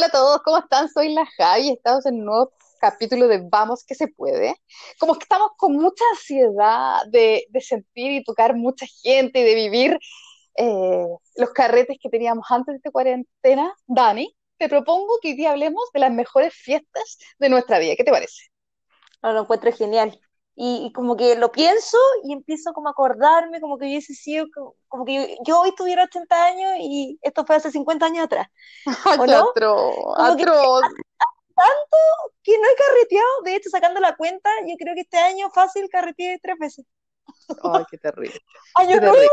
Hola a todos, ¿cómo están? Soy la Javi estamos en un nuevo capítulo de Vamos que se puede. Como que estamos con mucha ansiedad de, sentir y tocar mucha gente y de vivir eh, los carretes que teníamos antes de esta cuarentena. Dani, te propongo que hoy día hablemos de las mejores fiestas de nuestra vida. ¿Qué te parece? Lo encuentro genial. Y, y como que lo pienso y empiezo como a acordarme, como que hubiese sido, como, como que yo, yo hoy tuviera 80 años y esto fue hace 50 años atrás. ¿O Ay, no? atro, que atro. tanto que no he carreteado, de hecho, sacando la cuenta, yo creo que este año fácil carreteé tres veces. Ay, qué terrible, Año nuevo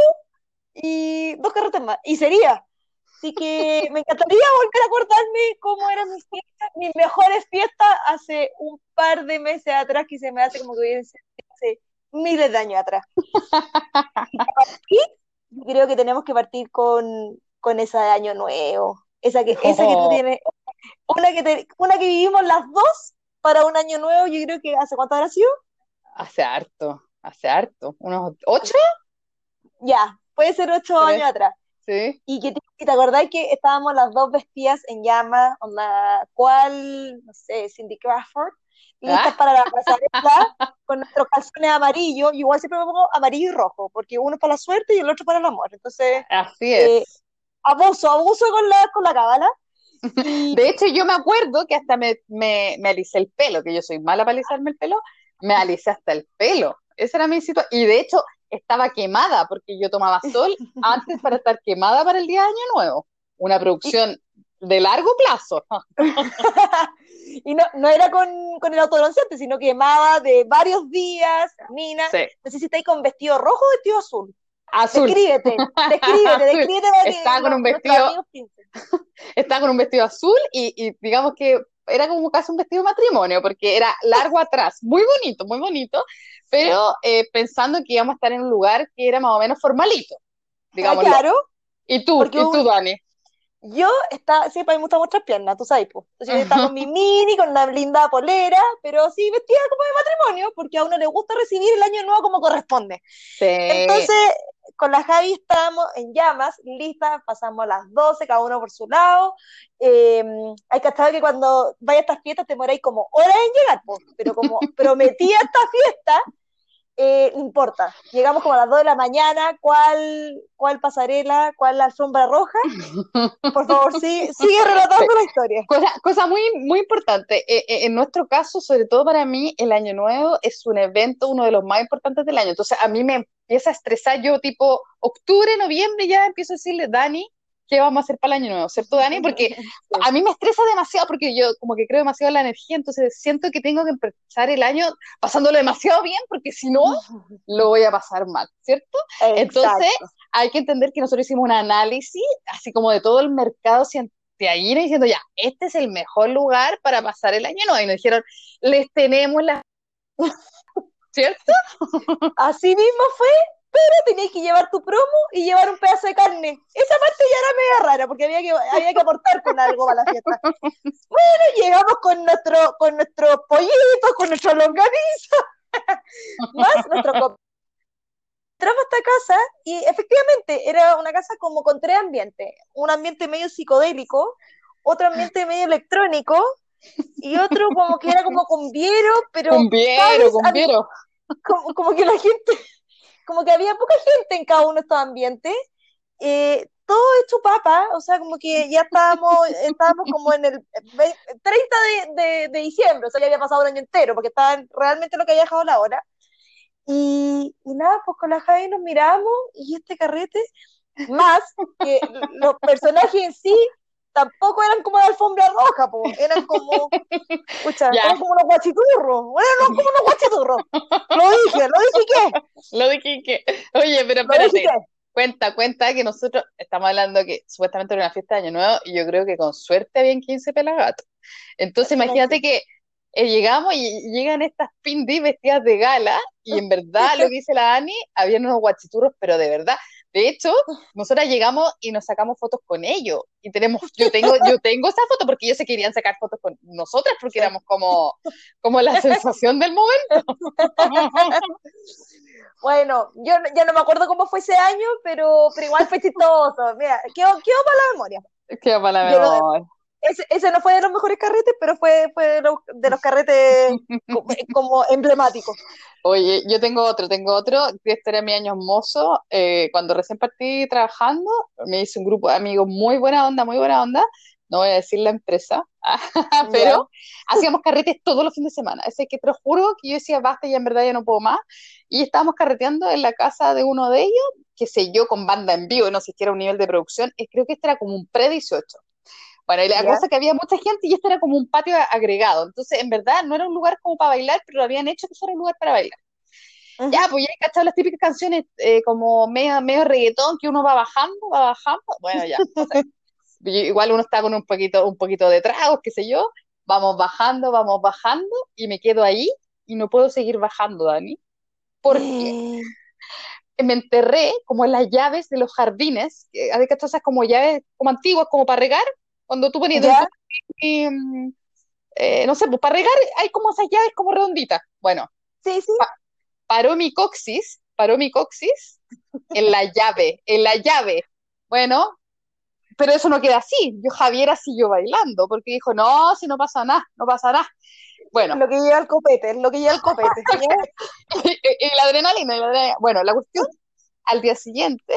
y dos carretes más. Y sería. Así que me encantaría volver a acordarme cómo eran mis fiestas, mis mejores fiestas hace un par de meses atrás, que se me hace como que hubiesen sido hace miles de años atrás. Y creo que tenemos que partir con, con esa de Año Nuevo, esa que, esa que tú Oh, tienes, una que, te- una que vivimos las dos para un Año Nuevo, yo creo que ¿hace cuánto habrá sido? hace harto, hace harto. ¿Unos ocho? Ya, puede ser ocho ¿Tres? años atrás. Sí. Y que te, y te acordás que estábamos las dos vestidas en llamas, onda, ¿cuál? No sé, Cindy Crawford, listas Ah, para la pasarela con nuestros calzones amarillos. Yo igual siempre me pongo amarillo y rojo, porque uno es para la suerte y el otro para el amor. Entonces, así eh, es. abuso, abuso con la, con la cábala. Y De hecho, yo me acuerdo que hasta me, me, me alisé el pelo, que yo soy mala para alisarme el pelo, me alisé hasta el pelo. Esa era mi situación. Y de hecho, estaba quemada porque yo tomaba sol antes para estar quemada para el día de Año Nuevo. Una producción de largo plazo. y no, no era con, con el autobronceante, sino que quemaba de varios días, Nina. Sí, No sé si estáis con vestido rojo o vestido azul. azul, Descríbete, descríbete, descríbete Estaba con un vestido, estaba con un vestido azul y, y digamos que era como casi un vestido de matrimonio, porque era largo atrás, muy bonito, muy bonito, pero eh, pensando que íbamos a estar en un lugar que era más o menos formalito, Ah, digámoslo. claro, ¿Y tú? ¿Y tú, un- Dani? yo estaba, sí, para mí me gustan muchas piernas, tú sabes, pues. Entonces yo estaba con mi mini, con una linda polera, pero sí vestida como de matrimonio, porque a uno le gusta recibir el año nuevo como corresponde. Sí, Entonces, con la Javi estábamos en llamas, listas, pasamos las 12, cada uno por su lado. Eh, hay que estar que cuando vaya a estas fiestas te demoráis como horas en llegar, pues, pero como prometí a esta fiesta, eh, no importa. Llegamos como a las 2 de la mañana, ¿cuál, cuál pasarela, cuál la alfombra roja? Por favor, sí, sigue relatando la historia. Cosa, cosa muy, muy importante. Eh, eh, en nuestro caso, sobre todo para mí, el Año Nuevo es un evento, uno de los más importantes del año. Entonces, a mí me empieza a estresar. Yo, tipo, octubre, noviembre, ya empiezo a decirle, Dani, ¿qué vamos a hacer para el Año Nuevo? ¿Cierto, Dani? Porque a mí me estresa demasiado porque yo como que creo demasiado en la energía, entonces siento que tengo que empezar el año pasándolo demasiado bien porque si no, lo voy a pasar mal, ¿cierto? Entonces, hay que entender que nosotros hicimos un análisis, así como de todo el mercado científico, diciendo ya, este es el mejor lugar para pasar el año nuevo. Y nos dijeron, les tenemos la... ¿Cierto? Así mismo fue, pero tenías que llevar tu promo y llevar un pedazo de carne. Esa parte ya era media rara, porque había que, había que aportar con algo para la fiesta. Bueno, llegamos con nuestro, con nuestros pollitos, con nuestro longaniza, más nuestro Entramos a esta casa y efectivamente era una casa como con tres ambientes. Un ambiente medio psicodélico, otro ambiente medio electrónico y otro como que era como cumbiero, pero, Cumbiero, ¿sabes? Había- cumbiero. Como, como que la gente, como que había poca gente en cada uno de estos ambientes, eh, todo hecho papa, o sea, como que ya estábamos, estábamos como en el ve- 30 de, de, de diciembre, o sea, ya había pasado un año entero, porque estaba realmente lo que había dejado la hora. Y, y nada, pues con la Javi nos miramos y este carrete, más que los personajes en sí, tampoco eran como de alfombra roja, pues, eran como, escucha, eran como unos guachiturros, eran como unos guachiturros. Lo dije, lo dije qué, Lo dije que... Oye, pero espérate, qué. cuenta, cuenta que nosotros estamos hablando que supuestamente era una fiesta de Año Nuevo y yo creo que con suerte habían 15 pelagatos. Entonces imagínate que eh, llegamos y llegan estas pindis vestidas de gala y en verdad lo que dice la Ani, habían unos guachiturros, pero de verdad. De hecho, nosotras llegamos y nos sacamos fotos con ellos y tenemos, yo tengo, yo tengo esa foto porque ellos se querían sacar fotos con nosotras porque éramos como, como la sensación del momento. Bueno, yo ya no me acuerdo cómo fue ese año, pero, pero igual fue chistoso. Mira, quedó, quedó para la memoria. Qué para la Yo lo- memoria. Ese, ese, no fue de los mejores carretes, pero fue, fue de, los, de los carretes como, emblemáticos. Oye, yo tengo otro, tengo otro, este era mi año hermoso, eh, cuando recién partí trabajando, me hice un grupo de amigos muy buena onda, muy buena onda, no voy a decir la empresa, pero hacíamos carretes todos los fines de semana. Ese que te lo juro que yo decía basta y en verdad ya no puedo más. Y estábamos carreteando en la casa de uno de ellos, que sé yo, con banda en vivo, no sé si era un nivel de producción, y creo que este era como un pre-18. Bueno, y la cosa es que había mucha gente y este era como un patio agregado. Entonces, en verdad, no era un lugar como para bailar, pero lo habían hecho que fuera un lugar para bailar. Ya, pues ya he cachado las típicas canciones eh, como medio, medio reggaetón que uno va bajando, va bajando. Bueno, ya. igual uno está con un poquito, un poquito de tragos, qué sé yo. Vamos bajando, vamos bajando y me quedo ahí y no puedo seguir bajando, Dani. Porque me enterré como en las llaves de los jardines, hay que esas como llaves como antiguas, como para regar, cuando tú ponías mm, eh, no sé, pues para regar hay como esas llaves como redonditas. Bueno, sí, sí. paró mi coxis, paró mi coxis en la llave, en la llave. Bueno, pero eso no queda así. Yo Javier siguió bailando, porque dijo, no, si no pasa nada, no pasa nada. Bueno. Lo que lleva el copete, lo que lleva el copete. y, la adrenalina, la adrenalina. Bueno, la cuestión, al día siguiente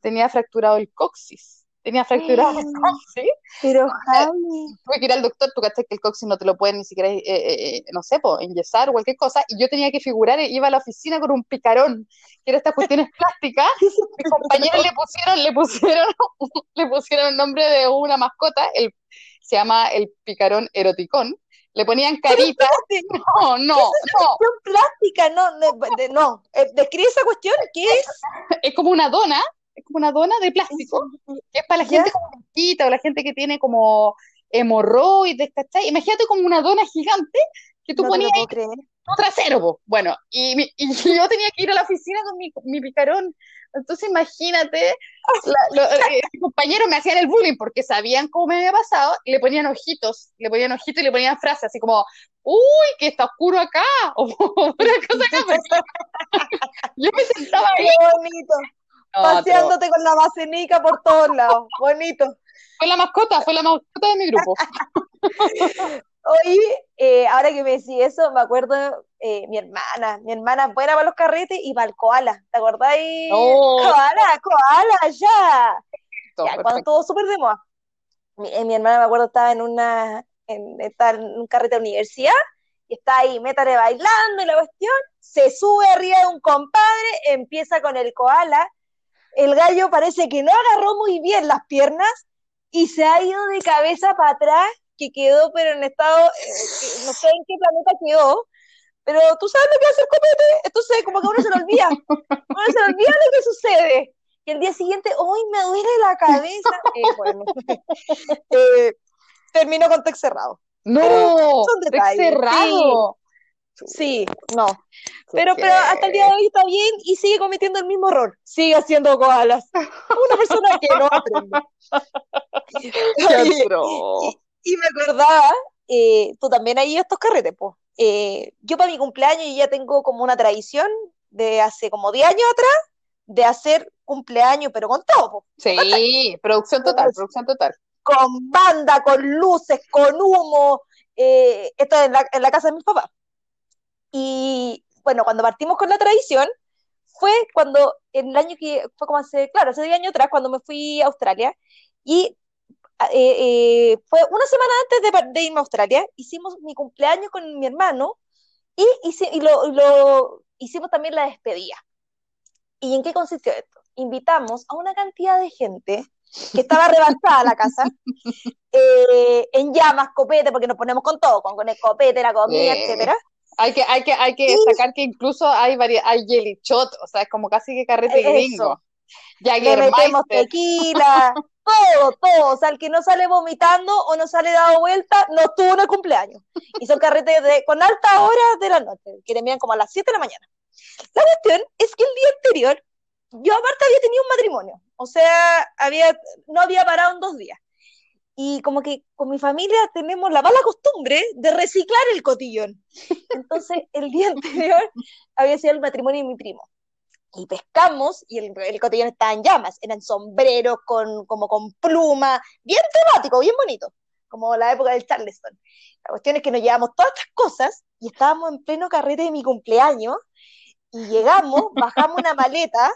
tenía fracturado el coxis tenía fracturado el coxis. Pero Javi. Tuve que ir al doctor, tú caché que el coxis no te lo pueden ni siquiera, eh, eh, eh, no sé, pues, enyesar o cualquier cosa, y yo tenía que figurar, iba a la oficina con un picarón, que era estas cuestiones plásticas, mis compañeros le pusieron, le pusieron, le pusieron el nombre de una mascota, el, se llama el picarón eroticón, le ponían carita. No, no, no. plástica, no, no. Describe esa cuestión, ¿qué es? Es como una dona, es como una dona de plástico, que es para la gente como o la gente que tiene como hemorroides, ¿cachai? Imagínate como una dona gigante que tú ponías ahí trasero, bueno, y, yo tenía que ir a la oficina con mi, mi picarón, entonces imagínate, los eh, compañeros me hacían el bullying porque sabían cómo me había pasado y le ponían ojitos, le ponían ojitos y le ponían frases así como, uy, que está oscuro acá, o una cosa acá, yo me sentaba ahí. Qué bonito paseándote con la basenica por todos lados. Bonito. Fue la mascota, fue la mascota de mi grupo. Hoy, eh, ahora que me decís eso, me acuerdo eh, mi hermana, mi hermana buena para los carretes y para el koala, ¿te acordáis? Oh. Koala, koala, ya. ya cuando todo súper de moda. Mi, eh, mi, hermana, me acuerdo, estaba en una, en, en un carrete de universidad y está ahí, métale bailando y la cuestión, se sube arriba de un compadre, empieza con el koala el gallo parece que no agarró muy bien las piernas y se ha ido de cabeza para atrás, que quedó pero en estado, eh, no sé en qué planeta quedó, pero tú sabes lo que hace el copete, entonces como que uno se lo olvida, uno se lo olvida lo que sucede. Y el día siguiente, hoy me duele la cabeza. Eh, bueno, eh, termino con texto cerrado. No, texto cerrado. Sí, no. Pero, pero hasta el día de hoy está bien y sigue cometiendo el mismo error. Sigue haciendo koalas. Una persona que no aprende. y, me acordaba, eh, tú también ahí estos carretes, pues. yo para mi cumpleaños ya tengo como una tradición de hace como 10 años atrás de hacer cumpleaños, pero con todo. Sí, producción total, producción total. Con banda, con luces, con humo. Eh, esto en la, en la casa de mis papás. Y bueno, cuando partimos con la tradición, fue cuando, en el año que, fue como hace, claro, hace 10 años atrás, cuando me fui a Australia, y eh, eh, fue una semana antes de, irme a Australia, hicimos mi cumpleaños con mi hermano, y, y, lo, lo, hicimos también la despedida. ¿Y en qué consistió esto? Invitamos a una cantidad de gente que estaba rebalsada la casa, eh, en llamas, copete, porque nos ponemos con todo, con, el copete, la comida, etcétera. Hay que, hay que, hay que destacar que incluso hay varias, hay jelly shot, o sea, es como casi que carrete gringo. Le metemos tequila, todo, todo. O sea, el que no sale vomitando o no sale dado vuelta, no estuvo en el cumpleaños. Y son carretes de, con altas horas de la noche, que terminan como a las 7 de la mañana. La cuestión es que el día anterior, yo aparte había tenido un matrimonio. O sea, había, no había parado en dos días y como que con mi familia tenemos la mala costumbre de reciclar el cotillón. Entonces, el día anterior había sido el matrimonio de mi primo. Y pescamos, y el, cotillón estaba en llamas, eran sombreros con, como con pluma, bien temático, bien bonito. como la época del Charleston. La cuestión es que nos llevamos todas estas cosas y estábamos en pleno carrete de mi cumpleaños y llegamos, bajamos una maleta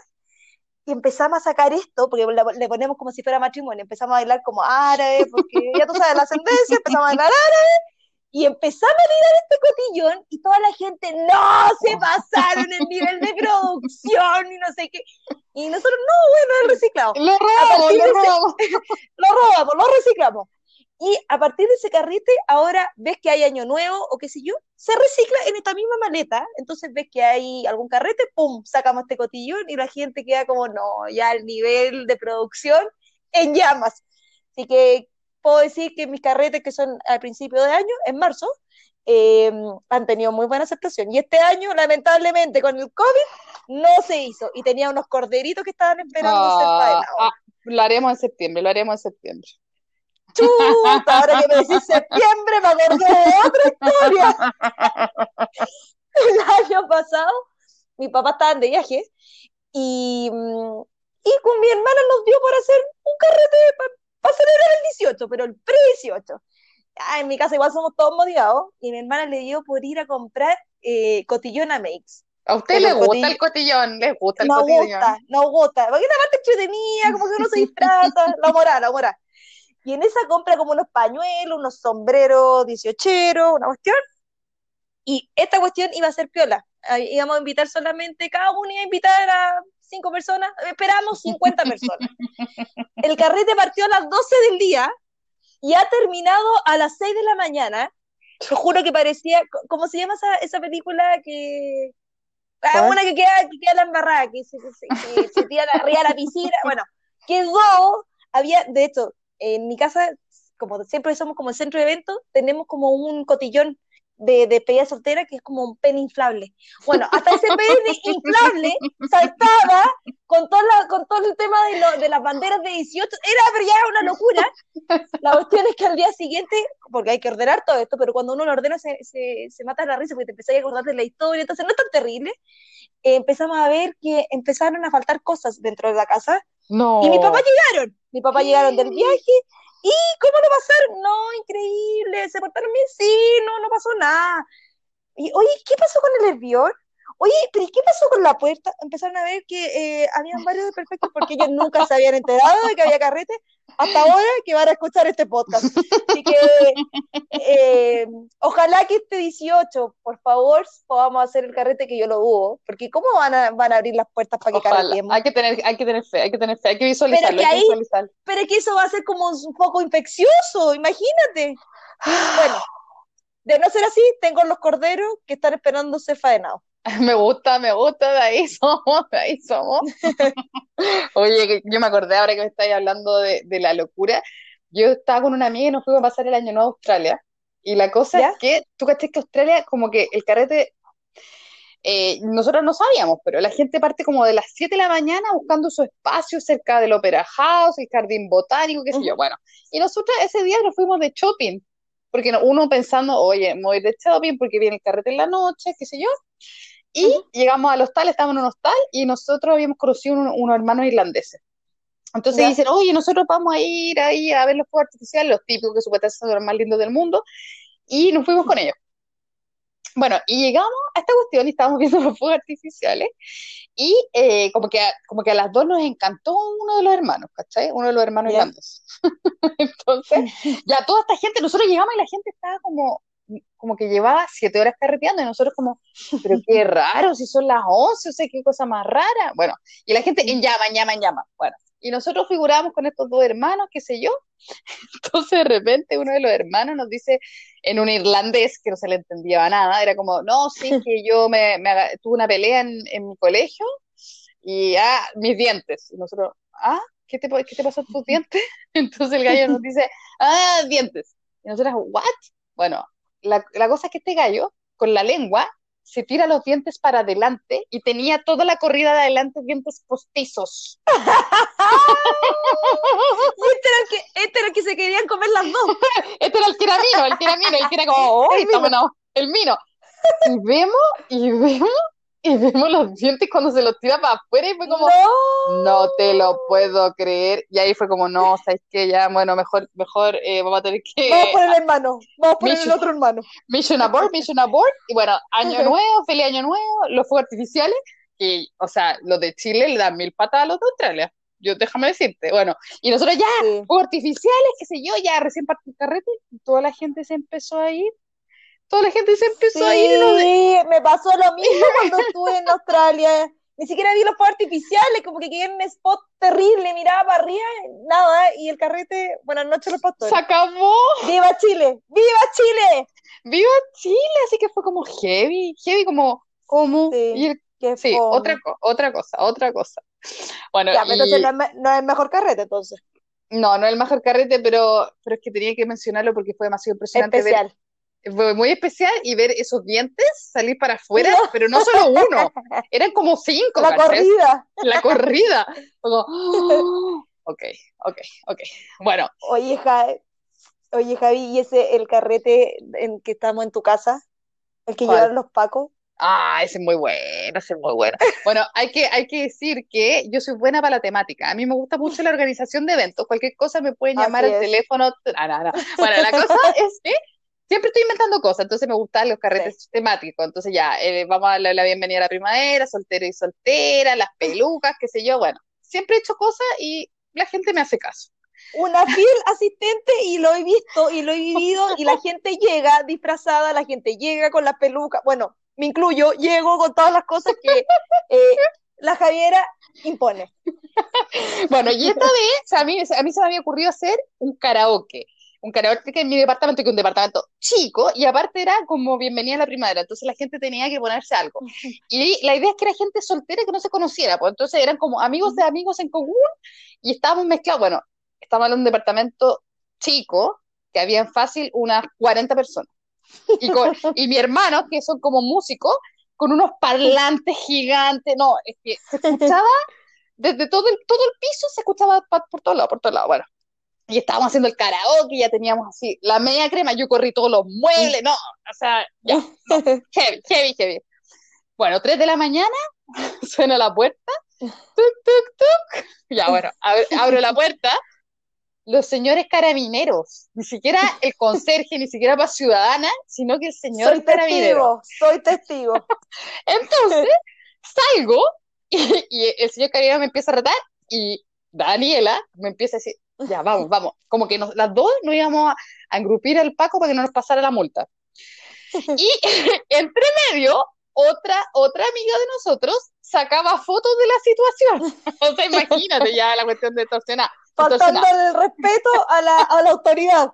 y empezamos a sacar esto, porque le ponemos como si fuera matrimonio, empezamos a bailar como árabe, porque ya tú sabes la ascendencia, empezamos a bailar árabe, y empezamos a tirar este cotillón y toda la gente, no, se pasaron el nivel de producción y no sé qué. Y nosotros, no, bueno, es reciclado. Lo robamos, lo robamos. lo robamos, lo reciclamos. Y a partir de ese carrete, ahora ves que hay año nuevo o qué sé yo, se recicla en esta misma maleta. Entonces ves que hay algún carrete, ¡pum! Sacamos este cotillón y la gente queda como, no, ya el nivel de producción en llamas. Así que puedo decir que mis carretes, que son al principio de año, en marzo, eh, han tenido muy buena aceptación. Y este año, lamentablemente, con el COVID, no se hizo. Y tenía unos corderitos que estaban esperando ser Ah, ah, lo haremos en septiembre, lo haremos en septiembre. Chuta, ahora que me decís septiembre, me acordé de otra historia. El año pasado, mi papá estaba de viaje y, mm, y con mi hermana nos dio por hacer un carrete para celebrar el 18, pero el pre-18. Ah, en mi casa igual somos todos motivados y mi hermana le dio por ir a comprar eh, cotillón a Makes. ¿A usted le gusta el cotillón? ¿Les gusta el Nos cotillón? gusta, nos gusta. Porque es una parte entretenida, como que uno se disfraza, la moral, la moral. Y en esa compra como unos pañuelos, unos sombreros dieciocheros, una cuestión. Y esta cuestión iba a ser piola. Íbamos a invitar solamente, cada uno iba a invitar a cinco personas, esperamos 50 personas. El carrete partió a las 12 del día y ha terminado a las 6 de la mañana. Te juro que parecía, ¿cómo se llama esa, esa película que... Ah, una que queda, que queda la embarrada, que se, que se, que se tira arriba de la piscina. Bueno, quedó, había, de hecho, en mi casa, como siempre somos como el centro de eventos, tenemos como un cotillón de, de despedida soltera que es como un pen inflable. Bueno, hasta ese pen inflable saltaba con todo, la, con todo el tema de, lo, de las banderas de 18, era pero ya era una locura. La cuestión es que al día siguiente, porque hay que ordenar todo esto, pero cuando uno lo ordena se, se, se mata la risa porque te empezás a acordar de la historia, entonces no es tan terrible. Eh, empezamos a ver que empezaron a faltar cosas dentro de la casa No. y mi papá llegaron, mi papá llegaron del viaje y ¿cómo lo pasaron? No, increíble, se portaron bien, sí, no, no pasó nada. Y oye, ¿qué pasó con el hervión? Oye, pero ¿y qué pasó con la puerta? Empezaron a ver que eh, habían varios desperfectos porque ellos nunca se habían enterado de que había carrete hasta ahora que van a escuchar este podcast. Así que eh, ojalá que este 18, por favor, podamos hacer el carrete que yo lo dudo, porque ¿cómo van a, van a abrir las puertas para que carretemos? Hay que tener, hay que tener fe, hay que tener fe, hay que visualizarlo, que hay que ahí- visualizarlo. pero que eso va a ser como un poco infeccioso, imagínate. Bueno, de no ser así, tengo los corderos que están esperando ser faenados. Me gusta, me gusta, de ahí somos, de ahí somos. Oye, yo me acordé ahora que me estáis hablando de, de la locura. Yo estaba con una amiga y nos fuimos a pasar el año nuevo a Australia. Y la cosa ¿Ya? es que, tú caché que Australia, como que el carrete, eh, nosotros no sabíamos, pero la gente parte como de las 7 de la mañana buscando su espacio cerca del Opera House, el jardín botánico, qué sé yo. Bueno, y nosotros ese día nos fuimos de shopping, porque no- uno pensando, oye, me voy de shopping porque viene el carrete en la noche, qué sé yo. Y llegamos al hostal, estábamos en un hostal y nosotros habíamos conocido un- unos hermanos irlandeses. Entonces Ya. dicen, oye, nosotros vamos a ir ahí a ver los fuegos artificiales, los típicos que supuestamente son los más lindos del mundo, y nos fuimos con ellos. Bueno, y llegamos a esta cuestión y estábamos viendo los fuegos artificiales, y eh, como que, a- como que a las dos nos encantó uno de los hermanos, ¿cachai? Uno de los hermanos irlandeses. Entonces, ya toda esta gente, nosotros llegamos y la gente estaba como, como que llevaba siete horas carreteando, y nosotros como, pero qué raro, si son las once, o sea, qué cosa más rara. Bueno, y la gente en llama, en llama, en llama. Bueno, y nosotros figuramos con estos dos hermanos, qué sé yo. Entonces, de repente, uno de los hermanos nos dice en un irlandés que no se le entendía nada, era como, no, sí, que yo me, me tuve una pelea en, en mi colegio y, ah, mis dientes. Y nosotros, ah, ¿qué te, qué te pasó en tus dientes? Entonces el gallo nos dice, ah, dientes. Y nosotros, ¿what? Bueno, la, la cosa es que este gallo, con la lengua, se tira los dientes para adelante y tenía toda la corrida de adelante dientes postizos. Y este era, el que, este era el que se querían comer las dos. Este era el que era mino, el que era mino, el que era como, ¡oh, El enamorados! El mino. Y vemos, y vemos y vemos los dientes cuando se los tira para afuera y fue como, no, no te lo puedo creer. Y ahí fue como, no, ¿sabes qué? Ya, bueno, mejor, mejor eh, vamos a tener que... Vamos a poner el hermano, vamos a poner el otro hermano. Mission abort, mission abort. Y bueno, año nuevo, feliz año nuevo, los fuegos artificiales. Y, o sea, los de Chile le dan mil patas a los de Australia. Yo, déjame decirte. Bueno, y nosotros ya, Sí. fuegos artificiales, qué sé yo, ya recién partió el carrete, toda la gente se empezó a ir. Toda la gente se empezó a ir. Sí, me pasó lo mismo cuando estuve en Australia. Ni siquiera vi los fuegos artificiales, como que quedé en un spot terrible, miraba para arriba, nada, y el carrete, buenas noches los Se pastores. acabó. ¡Viva Chile! ¡Viva Chile! ¡Viva Chile! Así que fue como heavy, heavy como, como, Sí. y el- sí, otra, otra cosa, otra cosa. Bueno, Ya, pero y- entonces no es, me- no es el mejor carrete, entonces. no, no es el mejor carrete, pero, pero es que tenía que mencionarlo porque fue demasiado impresionante ver, Especial. Fue muy especial y ver esos dientes salir para afuera, pero no solo uno, eran como cinco, La ¿cachai? corrida. La corrida. Como, ¡oh! ok, ok, ok. Bueno, Oye, Ja- Oye, Javi, ¿y ese el carrete en que estamos en tu casa? El que ¿Cuál? llevaron los pacos. Ah, ese es muy bueno, ese es muy bueno. Bueno, hay que, hay que decir que yo soy buena para la temática. A mí me gusta mucho la organización de eventos. Cualquier cosa me pueden llamar al teléfono. Ah, no, no. Bueno, la cosa es que siempre estoy inventando cosas, entonces me gustan los carretes temáticos. Entonces ya, eh, vamos a darle la bienvenida a la primavera, soltero y soltera, las pelucas, qué sé yo. Bueno, siempre he hecho cosas y la gente me hace caso. Una fiel asistente y lo he visto y lo he vivido y la gente llega disfrazada, la gente llega con la peluca, bueno, me incluyo, llego con todas las cosas que eh, la Javiera impone. Bueno, y esta vez a mí, a mí se me había ocurrido hacer un karaoke. Un karaoke en mi departamento, que un departamento chico, y aparte era como bienvenida a la primavera, entonces la gente tenía que ponerse algo. Y la idea es que era gente soltera que no se conociera, pues entonces eran como amigos de amigos en común, y estábamos mezclados. Bueno, estábamos en un departamento chico, que habían fácil unas 40 personas. Y, con- y mi hermano, que son como músicos, con unos parlantes gigantes, no, es que se escuchaba desde todo el, todo el piso se escuchaba por todos lados, por todos lados. Bueno, y estábamos haciendo el karaoke, ya teníamos así la media crema, yo corrí todos los muebles, no, o sea, ya, no, heavy, heavy, heavy. Bueno, 3 de la mañana, suena la puerta, tuk, tuk, tuk. Ya, bueno, ab- abro la puerta, los señores carabineros, ni siquiera el conserje, ni siquiera para ciudadana, sino que el señor Soy carabinero. testigo, soy testigo. Entonces, salgo y, y el señor carabinero me empieza a retar y Daniela me empieza a decir, ya, vamos, vamos. Como que nos- las dos nos íbamos a, a engrupir al Paco para que no nos pasara la multa. Y entre medio, otra, otra amiga de nosotros sacaba fotos de la situación. O sea, imagínate ya la cuestión de extorsionar. Faltando el respeto a la, a la autoridad.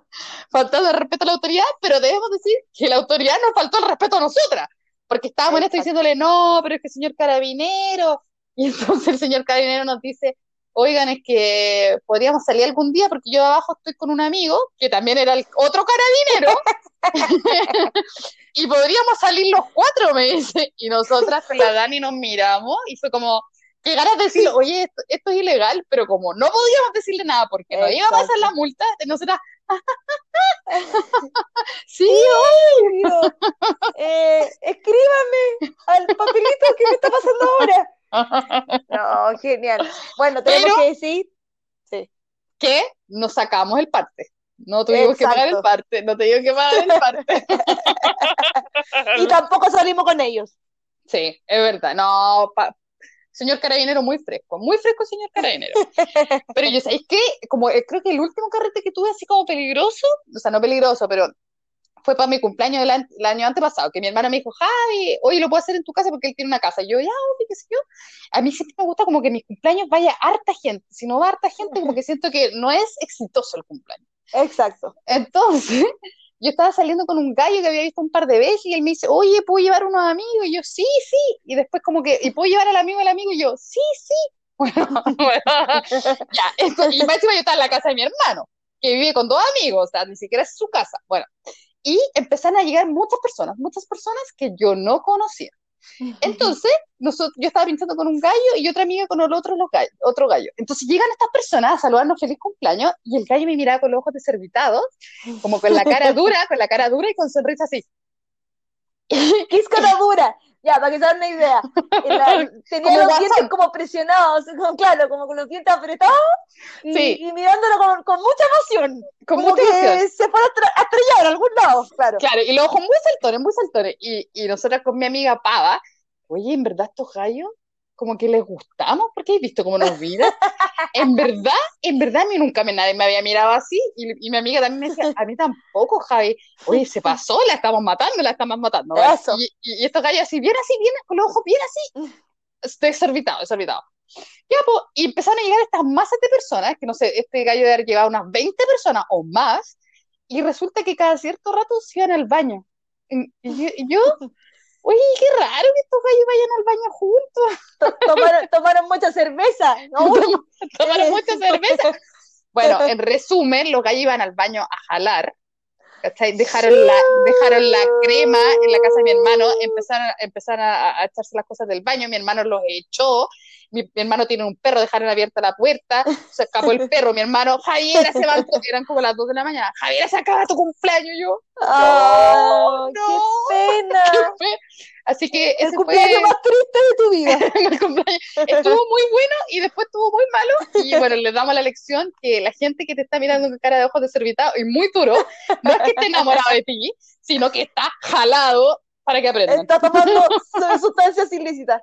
faltando el respeto a la autoridad, pero debemos decir que la autoridad nos faltó el respeto a nosotras, porque estábamos en esto diciéndole, no, pero es que señor carabinero, y entonces el señor carabinero nos dice, oigan, es que podríamos salir algún día, porque yo abajo estoy con un amigo, que también era el otro carabinero, y podríamos salir los cuatro, me dice, y nosotras con la Dani nos miramos, y fue como, que ganas de decirle, oye, esto, esto es ilegal, pero como no podíamos decirle nada, porque nos iba a pasar la multa, nosotras, sí, eh, escríbame al papelito que me está pasando ahora. No, genial. Bueno, tenemos Pero- que decir, sí, que nos sacamos el parte. No tuvimos que pagar el Exacto. parte, no tuvimos que pagar el parte. y tampoco salimos con ellos. Sí, es verdad. No, pa- señor carabinero muy fresco, muy fresco señor carabinero. Pero yo sabéis que como eh, creo que el último carrete que tuve así como peligroso, o sea, no peligroso, pero fue para mi cumpleaños del an- el año antepasado, que mi hermana me dijo, Javi, hoy lo puedo hacer en tu casa porque él tiene una casa. Y yo, ya, obvio, qué sé yo. A mí siempre me gusta como que mis cumpleaños vaya harta gente. Si no va harta gente, como que siento que no es exitoso el cumpleaños. Exacto. Entonces, yo estaba saliendo con un gallo que había visto un par de veces y él me dice, oye, ¿puedo llevar unos amigos? Y yo, sí, sí. Y después como que, ¿y puedo llevar al amigo del amigo? Y yo, sí, sí. Bueno, bueno, ya, esto, y más encima yo estaba en la casa de mi hermano, que vive con dos amigos, o sea, ni siquiera es su casa. Bueno, y empezaron a llegar muchas personas, muchas personas que yo no conocía. Entonces, nosotros, yo estaba pintando con un gallo y otra amiga con el otro, los gallo- otro gallo. Entonces llegan estas personas a saludarnos feliz cumpleaños y el gallo me miraba con los ojos desorbitados, como con la cara dura, con la cara dura y con sonrisa así. Quisco no dura. Ya, para que se hagan una idea. La, tenía los dientes como presionados, como, claro, como con los dientes apretados y, mirándolo con, con, mucha emoción. Con como mucha que emoción. se fue a, estrellar a algún lado, claro. Claro, y los ojos muy saltones, muy saltones. Y, y nosotras con mi amiga Pava, oye, ¿en verdad estos gallos? Como que les gustamos, porque he visto cómo nos miran. en verdad, en verdad a mí nunca me, nadie me había mirado así, y, mi amiga también me decía, a mí tampoco, Javi, oye, se pasó, la estamos matando, la estamos matando. Y, y, estos gallos así, bien así, bien, con los ojos bien así, estoy exorbitado, exorbitado. Ya, pues, y empezaron a llegar estas masas de personas, que no sé, este gallo debe haber llevado unas 20 personas o más, y resulta que cada cierto rato se iban al baño. Y, y yo Oye, qué raro que estos gallos vayan al baño juntos. Tomaron, mucha cerveza. ¿no? tomaron mucha cerveza. Bueno, en resumen, los gallos iban al baño a jalar. Dejaron, la, dejaron la crema en la casa de mi hermano, empezaron, empezaron a, a, echarse las cosas del baño, mi hermano los echó, mi, hermano tiene un perro, dejaron abierta la puerta, se escapó el perro, mi hermano, Javiera se va, eran como las 2 de la mañana, Javiera se acaba tu cumpleaños, yo. ¡Oh, qué pena! Así que el cumpleaños más triste de tu vida. estuvo muy bueno y después estuvo muy malo. Y bueno, les damos la lección que la gente que te está mirando con cara de ojos desorbitados y muy duro, no es que esté enamorado de ti, sino que está jalado para que aprendan. Está tomando sustancias ilícitas.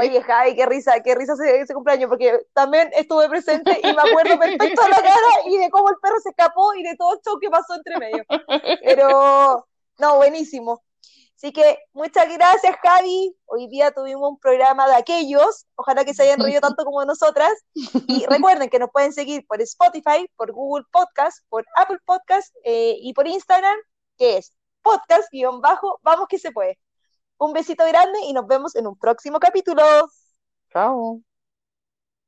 Oye, Javi, qué risa, qué risa ese, cumpleaños, porque también estuve presente y me acuerdo perfecto de la cara y de cómo el perro se escapó y de todo esto que pasó entre medio. Pero, no, buenísimo. Así que muchas gracias, Javi. Hoy día tuvimos un programa de aquellos. Ojalá que se hayan reído tanto como nosotras. Y recuerden que nos pueden seguir por Spotify, por Google Podcast, por Apple Podcast eh, y por Instagram, que es podcast-bajo, vamos que se puede. Un besito grande y nos vemos en un próximo capítulo. Chao.